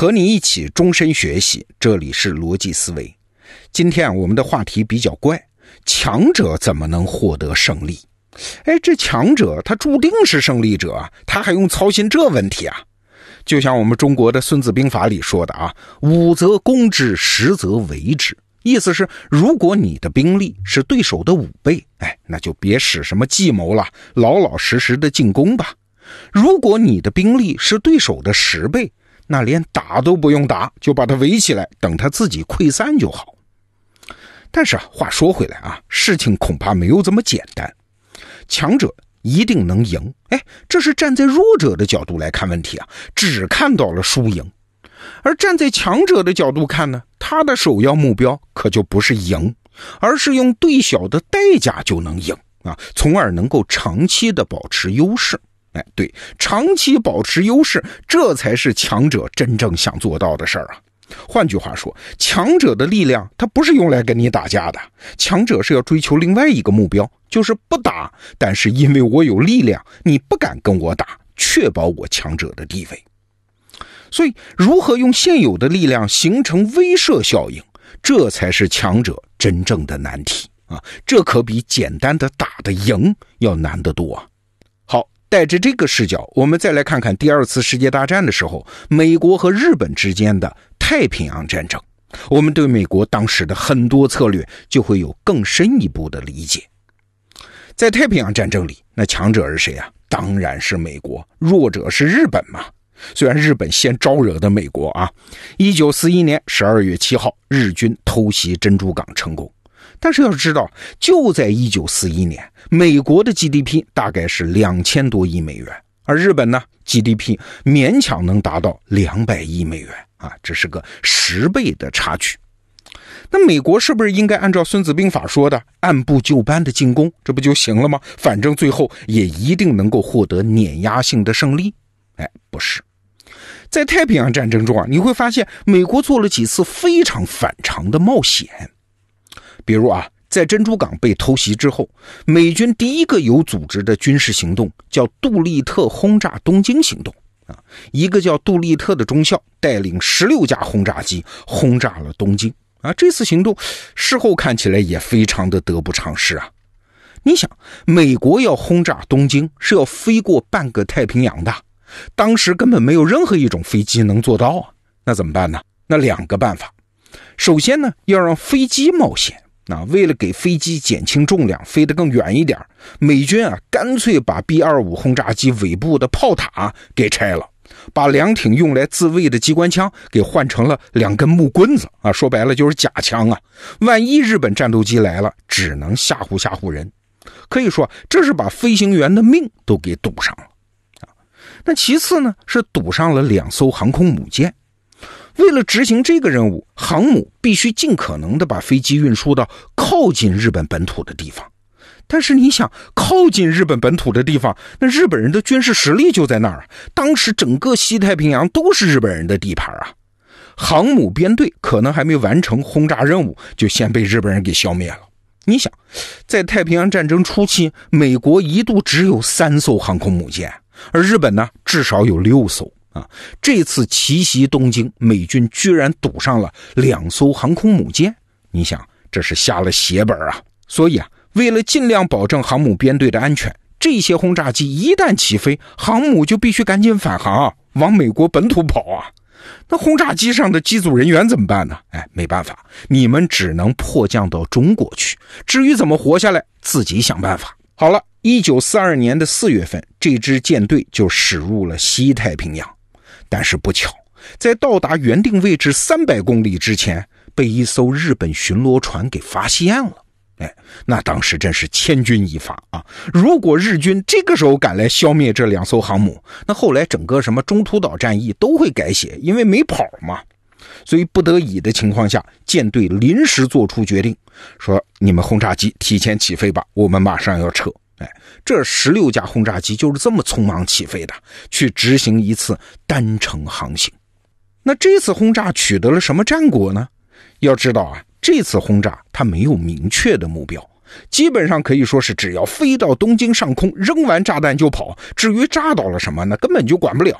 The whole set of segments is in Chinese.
和你一起终身学习，这里是逻辑思维。今天，我们的话题比较怪，强者怎么能获得胜利？哎，这强者他注定是胜利者，他还用操心这问题啊？就像我们中国的《孙子兵法》里说的啊，“武则攻之，实则围之”，意思是，如果你的兵力是对手的五倍，哎，那就别使什么计谋了，老老实实的进攻吧。如果你的兵力是对手的十倍，那连打都不用打，就把他围起来，等他自己溃散就好。但是啊，话说回来啊，事情恐怕没有这么简单。强者一定能赢，哎，这是站在弱者的角度来看问题啊，只看到了输赢。而站在强者的角度看呢，他的首要目标可就不是赢，而是用最小的代价就能赢啊，从而能够长期的保持优势。哎，对，长期保持优势，这才是强者真正想做到的事儿啊。换句话说，强者的力量他不是用来跟你打架的，强者是要追求另外一个目标，就是不打。但是因为我有力量，你不敢跟我打，确保我强者的地位。所以，如何用现有的力量形成威慑效应，这才是强者真正的难题啊！这可比简单的打的赢要难得多啊。带着这个视角，我们再来看看第二次世界大战的时候，美国和日本之间的太平洋战争，我们对美国当时的很多策略就会有更深一步的理解。在太平洋战争里，那强者是谁啊？当然是美国，弱者是日本嘛。虽然日本先招惹的美国啊，一九四一年十二月七号，日军偷袭珍珠港成功。但是要知道，就在一九四一年，美国的 GDP 大概是两千多亿美元，而日本呢，GDP 勉强能达到两百亿美元啊，这是个十倍的差距。那美国是不是应该按照《孙子兵法》说的，按部就班的进攻，这不就行了吗？反正最后也一定能够获得碾压性的胜利？哎，不是，在太平洋战争中啊，你会发现美国做了几次非常反常的冒险。比如啊，在珍珠港被偷袭之后，美军第一个有组织的军事行动叫杜立特轰炸东京行动啊。一个叫杜立特的中校带领十六架轰炸机轰炸了东京啊。这次行动事后看起来也非常的得不偿失啊。你想，美国要轰炸东京是要飞过半个太平洋的，当时根本没有任何一种飞机能做到啊。那怎么办呢？那两个办法，首先呢，要让飞机冒险。那为了给飞机减轻重量，飞得更远一点，美军啊干脆把 B 二五轰炸机尾部的炮塔给拆了，把两挺用来自卫的机关枪给换成了两根木棍子啊，说白了就是假枪啊。万一日本战斗机来了，只能吓唬吓唬人。可以说这是把飞行员的命都给赌上了啊。那其次呢，是赌上了两艘航空母舰。为了执行这个任务，航母必须尽可能的把飞机运输到靠近日本本土的地方。但是你想，靠近日本本土的地方，那日本人的军事实力就在那儿。当时整个西太平洋都是日本人的地盘啊！航母编队可能还没完成轰炸任务，就先被日本人给消灭了。你想，在太平洋战争初期，美国一度只有三艘航空母舰，而日本呢，至少有六艘。啊！这次奇袭东京，美军居然堵上了两艘航空母舰，你想这是下了血本啊！所以啊，为了尽量保证航母编队的安全，这些轰炸机一旦起飞，航母就必须赶紧返航，往美国本土跑啊！那轰炸机上的机组人员怎么办呢？哎，没办法，你们只能迫降到中国去。至于怎么活下来，自己想办法。好了，一九四二年的四月份，这支舰队就驶入了西太平洋。但是不巧，在到达原定位置三百公里之前，被一艘日本巡逻船给发现了。哎，那当时真是千钧一发啊！如果日军这个时候赶来消灭这两艘航母，那后来整个什么中途岛战役都会改写，因为没跑嘛。所以不得已的情况下，舰队临时做出决定，说：“你们轰炸机提前起飞吧，我们马上要撤。”哎，这十六架轰炸机就是这么匆忙起飞的，去执行一次单程航行。那这次轰炸取得了什么战果呢？要知道啊，这次轰炸它没有明确的目标，基本上可以说是只要飞到东京上空，扔完炸弹就跑。至于炸到了什么，那根本就管不了。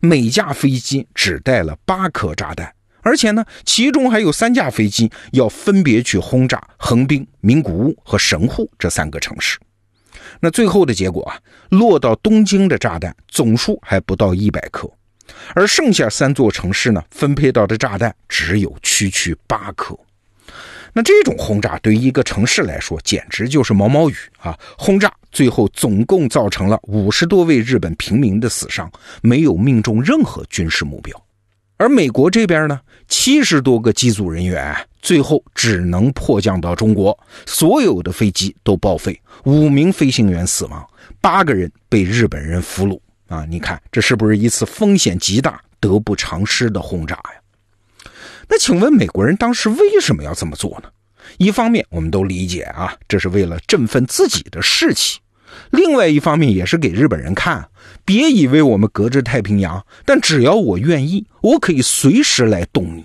每架飞机只带了八颗炸弹，而且呢，其中还有三架飞机要分别去轰炸横滨、名古屋和神户这三个城市。那最后的结果啊，落到东京的炸弹总数还不到一百颗，而剩下三座城市呢，分配到的炸弹只有区区八颗。那这种轰炸对于一个城市来说，简直就是毛毛雨啊！轰炸最后总共造成了五十多位日本平民的死伤，没有命中任何军事目标。而美国这边呢，七十多个机组人员最后只能迫降到中国，所有的飞机都报废，五名飞行员死亡，八个人被日本人俘虏啊！你看这是不是一次风险极大、得不偿失的轰炸呀？那请问美国人当时为什么要这么做呢？一方面我们都理解啊，这是为了振奋自己的士气。另外一方面也是给日本人看，别以为我们隔着太平洋，但只要我愿意，我可以随时来动你。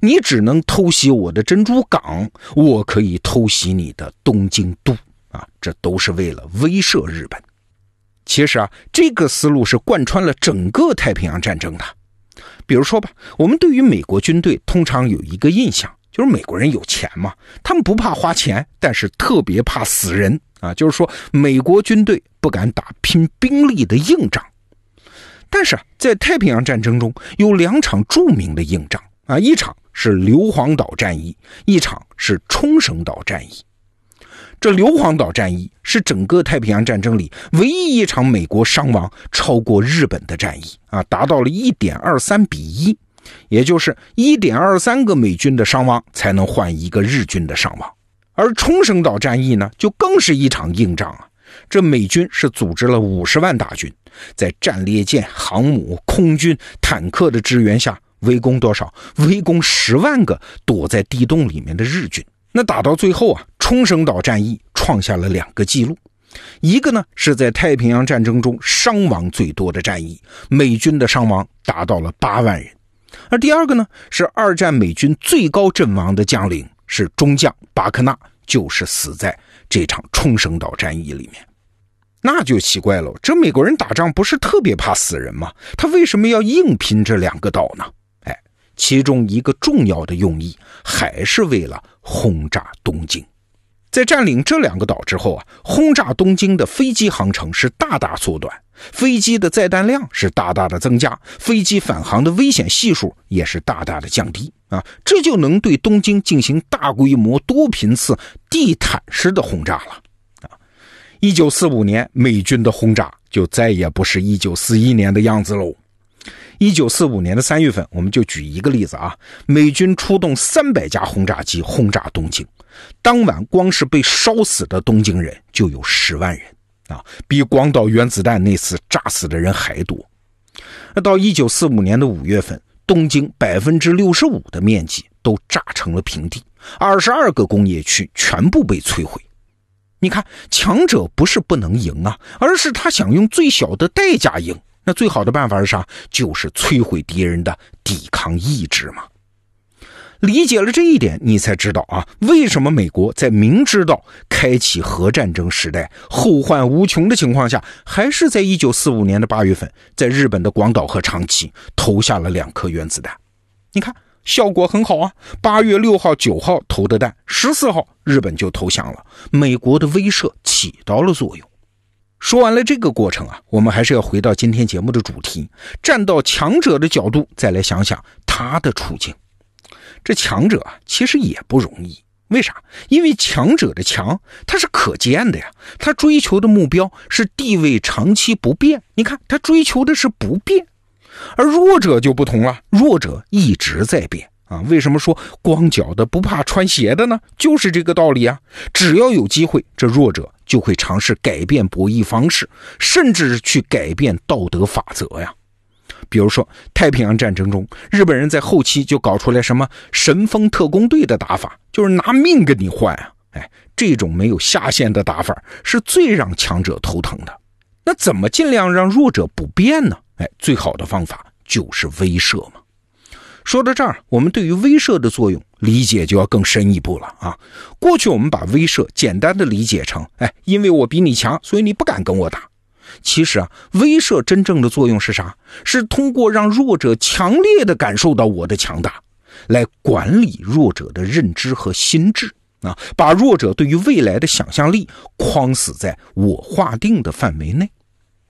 你只能偷袭我的珍珠港，我可以偷袭你的东京都啊！这都是为了威慑日本。其实啊，这个思路是贯穿了整个太平洋战争的。比如说吧，我们对于美国军队通常有一个印象，就是美国人有钱嘛，他们不怕花钱，但是特别怕死人。啊，就是说，美国军队不敢打拼兵力的硬仗，但是，在太平洋战争中有两场著名的硬仗啊，一场是硫磺岛战役，一场是冲绳岛战役。这硫磺岛战役是整个太平洋战争里唯一一场美国伤亡超过日本的战役啊，达到了一点二三比一，也就是一点二三个美军的伤亡才能换一个日军的伤亡。而冲绳岛战役呢，就更是一场硬仗啊！这美军是组织了五十万大军，在战列舰、航母、空军、坦克的支援下，围攻多少？围攻十万个躲在地洞里面的日军。那打到最后啊，冲绳岛战役创下了两个记录：一个呢是在太平洋战争中伤亡最多的战役，美军的伤亡达到了八万人；而第二个呢是二战美军最高阵亡的将领。是中将巴克纳，就是死在这场冲绳岛战役里面，那就奇怪了。这美国人打仗不是特别怕死人吗？他为什么要硬拼这两个岛呢？哎，其中一个重要的用意还是为了轰炸东京。在占领这两个岛之后啊，轰炸东京的飞机航程是大大缩短，飞机的载弹量是大大的增加，飞机返航的危险系数也是大大的降低。啊，这就能对东京进行大规模、多频次、地毯式的轰炸了。啊，一九四五年美军的轰炸就再也不是一九四一年的样子喽。一九四五年的三月份，我们就举一个例子啊，美军出动三百架轰炸机轰炸东京，当晚光是被烧死的东京人就有十万人啊，比广岛原子弹那次炸死的人还多。那到一九四五年的五月份。东京百分之六十五的面积都炸成了平地，二十二个工业区全部被摧毁。你看，强者不是不能赢啊，而是他想用最小的代价赢。那最好的办法是啥？就是摧毁敌人的抵抗意志嘛。理解了这一点，你才知道啊，为什么美国在明知道开启核战争时代后患无穷的情况下，还是在一九四五年的八月份，在日本的广岛和长崎投下了两颗原子弹。你看，效果很好啊！八月六号、九号投的弹，十四号日本就投降了，美国的威慑起到了作用。说完了这个过程啊，我们还是要回到今天节目的主题，站到强者的角度，再来想想他的处境。这强者啊，其实也不容易。为啥？因为强者的强，他是可见的呀。他追求的目标是地位长期不变。你看，他追求的是不变。而弱者就不同了，弱者一直在变啊。为什么说光脚的不怕穿鞋的呢？就是这个道理啊。只要有机会，这弱者就会尝试改变博弈方式，甚至去改变道德法则呀。比如说，太平洋战争中，日本人在后期就搞出来什么神风特工队的打法，就是拿命跟你换啊！哎，这种没有下限的打法是最让强者头疼的。那怎么尽量让弱者不变呢？哎，最好的方法就是威慑嘛。说到这儿，我们对于威慑的作用理解就要更深一步了啊。过去我们把威慑简单的理解成，哎，因为我比你强，所以你不敢跟我打。其实啊，威慑真正的作用是啥？是通过让弱者强烈的感受到我的强大，来管理弱者的认知和心智啊，把弱者对于未来的想象力框死在我划定的范围内。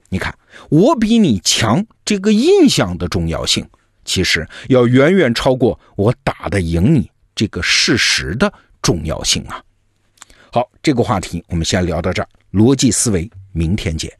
你看，我比你强这个印象的重要性，其实要远远超过我打得赢你这个事实的重要性啊。好，这个话题我们先聊到这儿，逻辑思维，明天见。